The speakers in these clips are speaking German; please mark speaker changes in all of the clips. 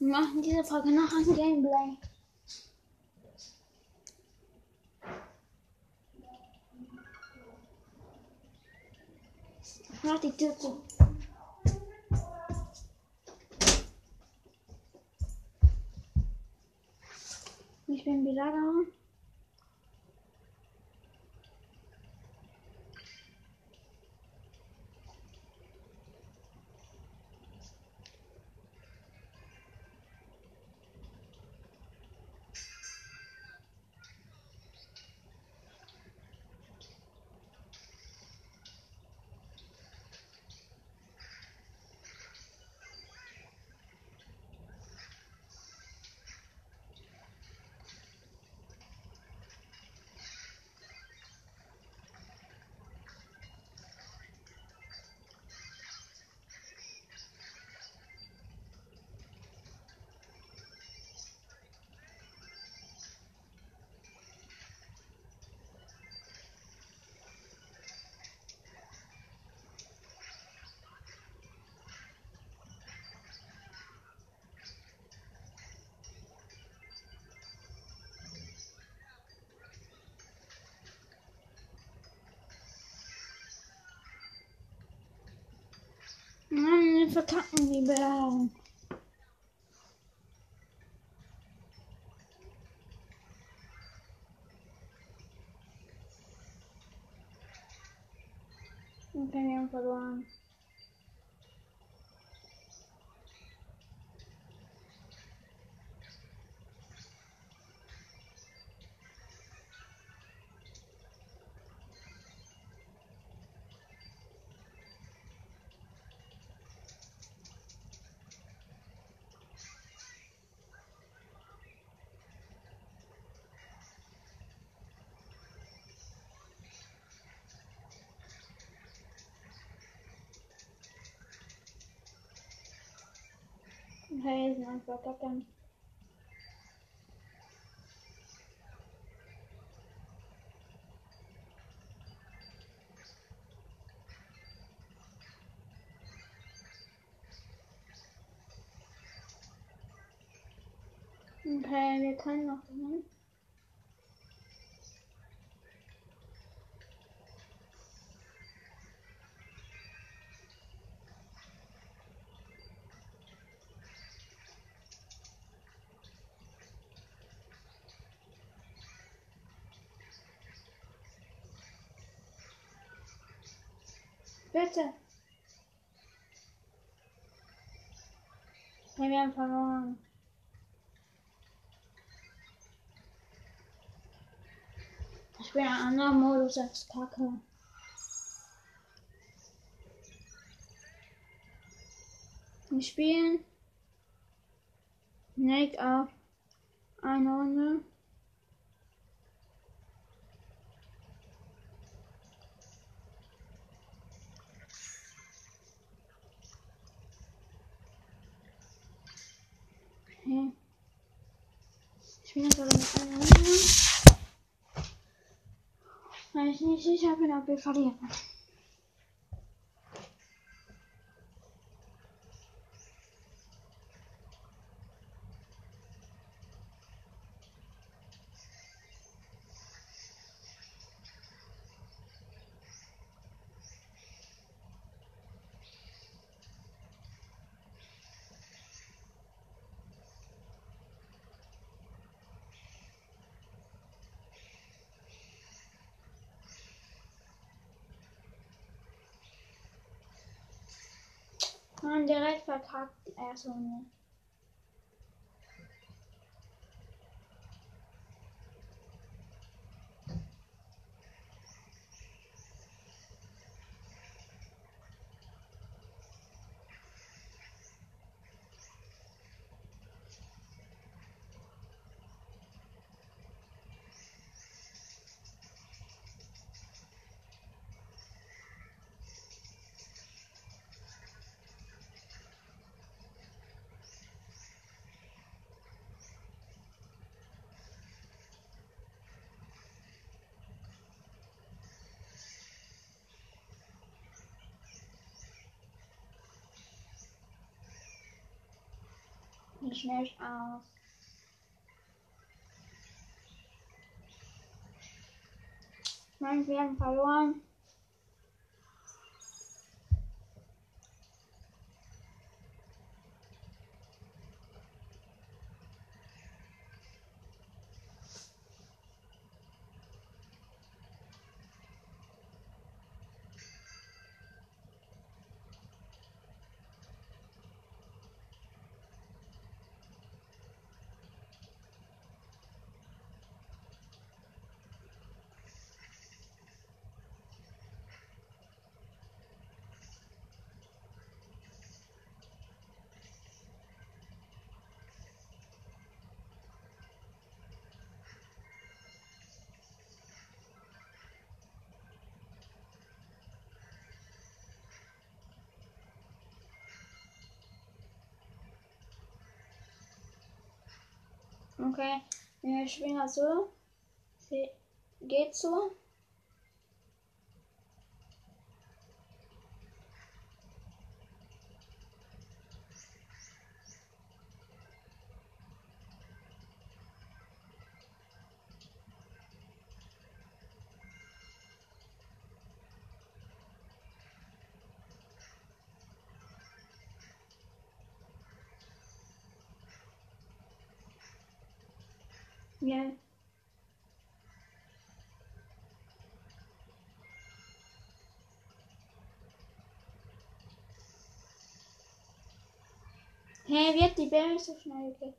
Speaker 1: Wir machen diese Folge noch ein Gameplay. Mach die Tür zu. Ich bin wieder da. Mann, wir verkacken die Beladung. Okay, wir haben verloren. Okay, sind einfach gackern. Okay, wir können noch gewinnen. Bitte. Ja, wir haben verloren. Ich bin ein anderer Modus als Kacke. Wir spielen Snake auf eine Runde. Okay. Ich jetzt aber mit Runde. Weil ich nicht sicher bin, ob wir verlieren. Mann, direkt verkackt die erste Runde. Nicht schnell aus. Nein, wir haben verloren. Okay, das so. Sie geht so. Ja. Hey, hat die Bälle so schnell gekriegt?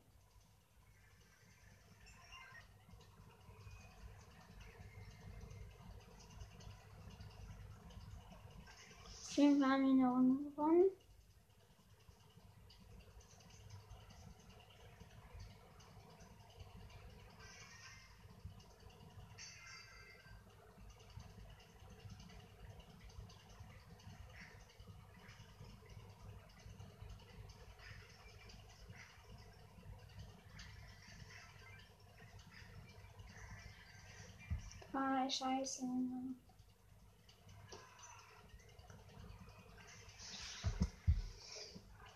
Speaker 1: Schön, wir haben ihn eine Runde. Scheiße.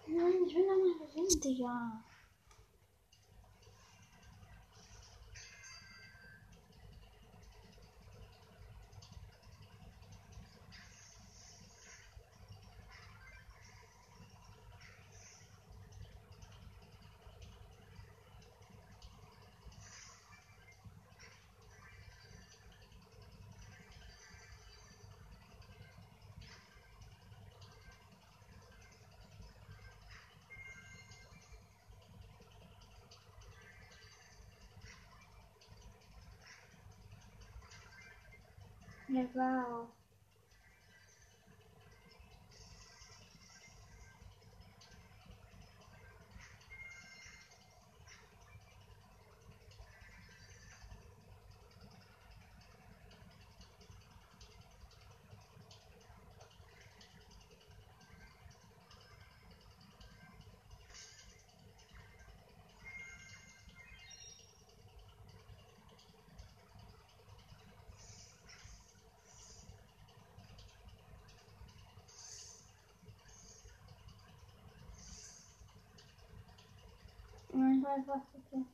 Speaker 1: Nein, ich will nochmal gewinnen, Digga. Ja, wow. Nein, ich weiß was bitte.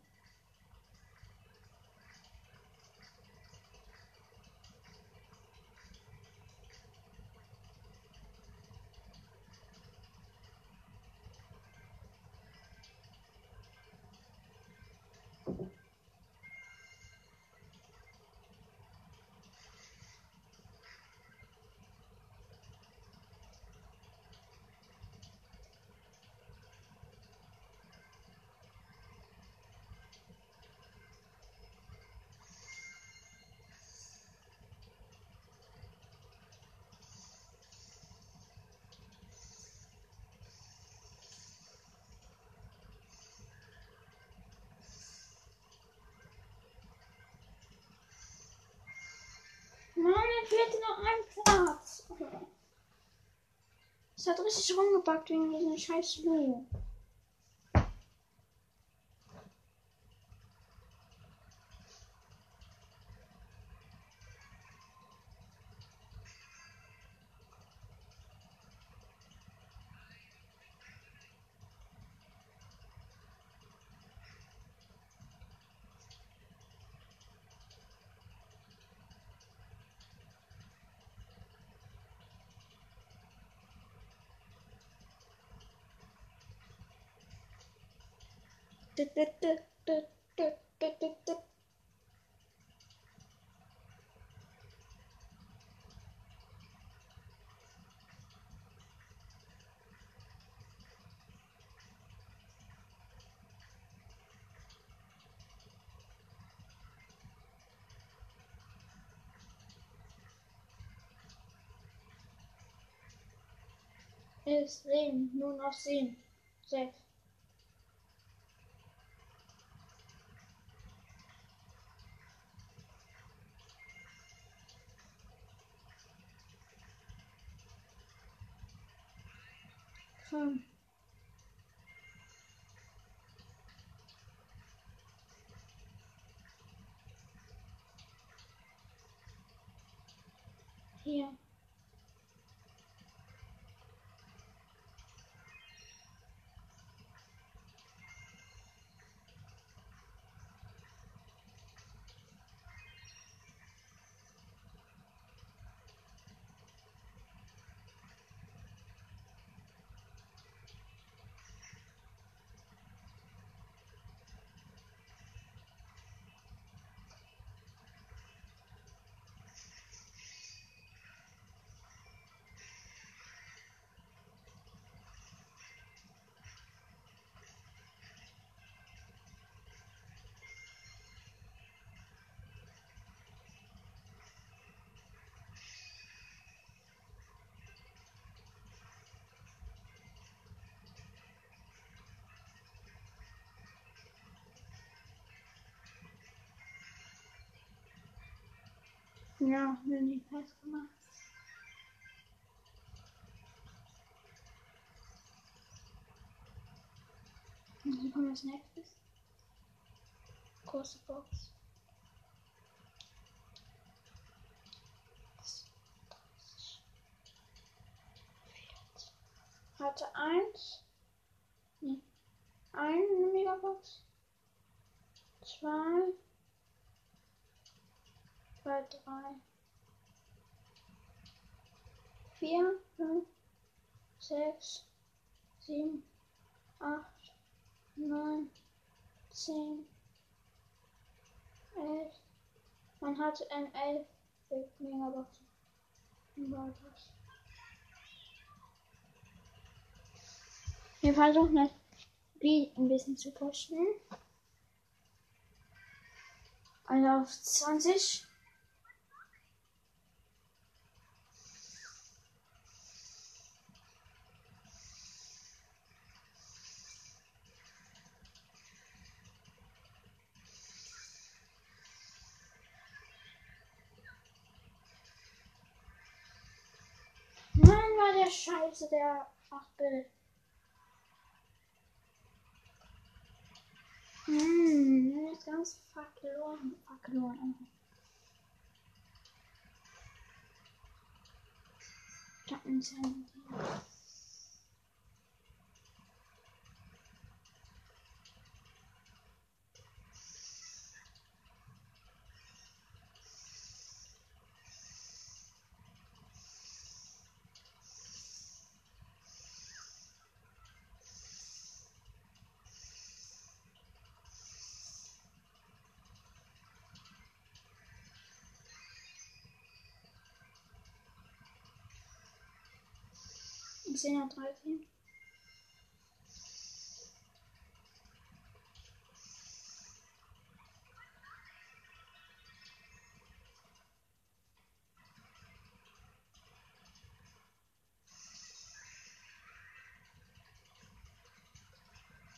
Speaker 1: Nein, mir fehlt noch ein Platz. Es hat richtig rumgepackt wegen diesem scheiß Lu. Ist sieben, nur noch sieben, sechs. Hmm. Yeah. Ja, wenn die festgemacht. Und hier kommt als nächstes. Große Box. Hatte eins. Nee. Eine Megabox. Zwei. Zwei, drei. Vier, fünf, sechs, sieben, acht, neun, zehn, elf. Man hatte ein elf Megaboxen. Weiters. Wir versuchen das Spiel ein bisschen zu pushen. Also auf 20. Mann, war der Scheiße, der 8 Bild. Hm, der ist ganz verloren. Verloren. Ich hab einen Zahn. Ich sehe noch 13.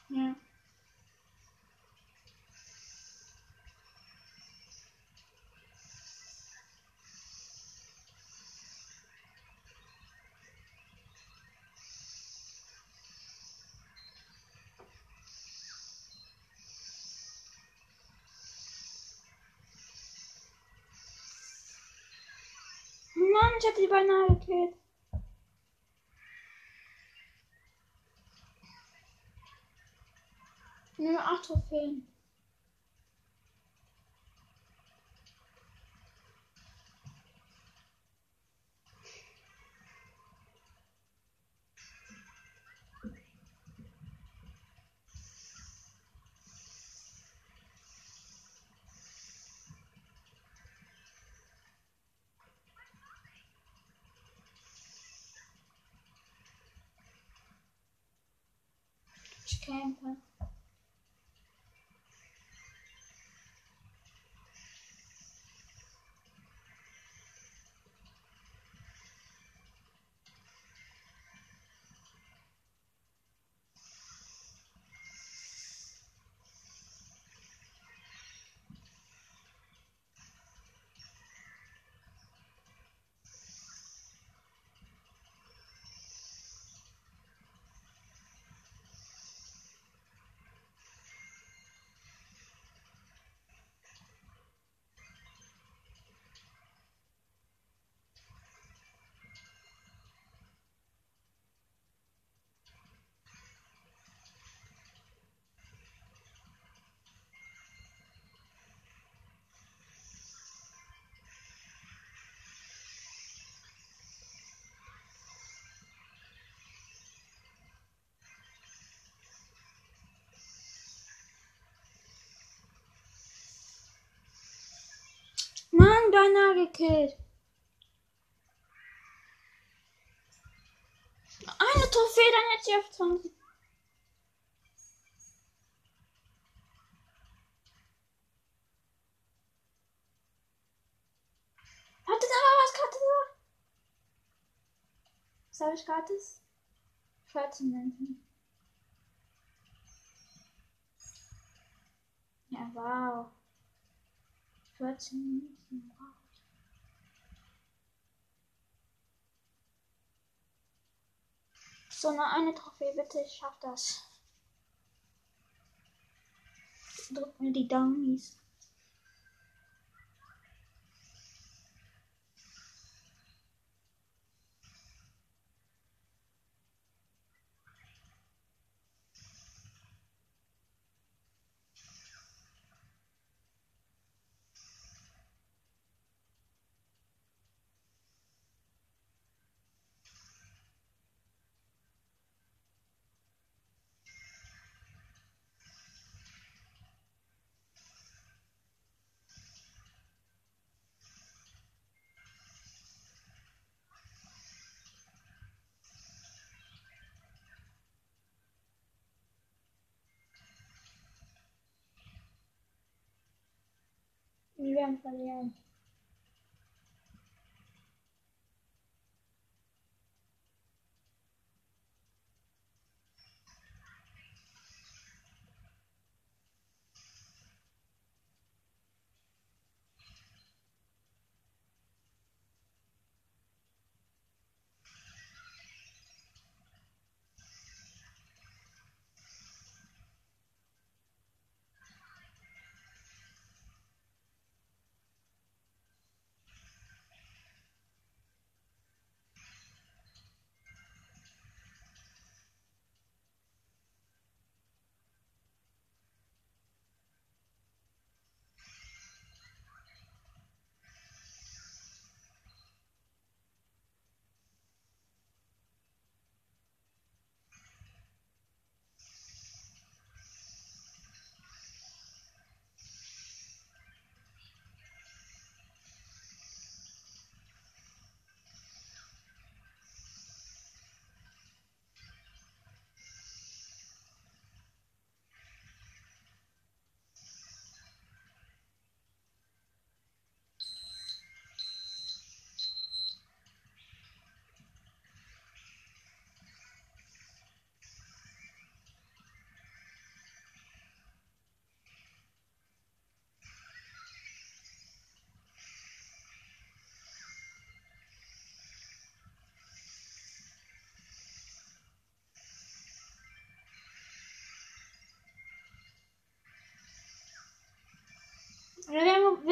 Speaker 1: Ja. Mann, ich hab die beinahe gekillt. Nur 8 Trophäen. Ich campe. Mann, beinahe gekillt. Eine Trophäe, dann hätte ich auf 20. Hat das aber was gratis? Was habe ich gratis? 14 Münzen. Ja, wow. 14 Münzen. Wow. So, noch eine Trophäe, bitte. Ich schaff das. Drück mir die Daumis. Wir haben verlieren. Ja,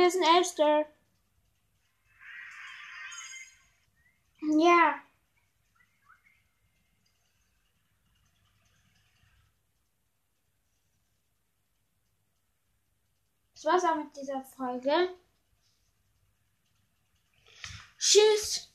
Speaker 1: wir, sind Elster. Ja. Das war's auch mit dieser Folge. Tschüss.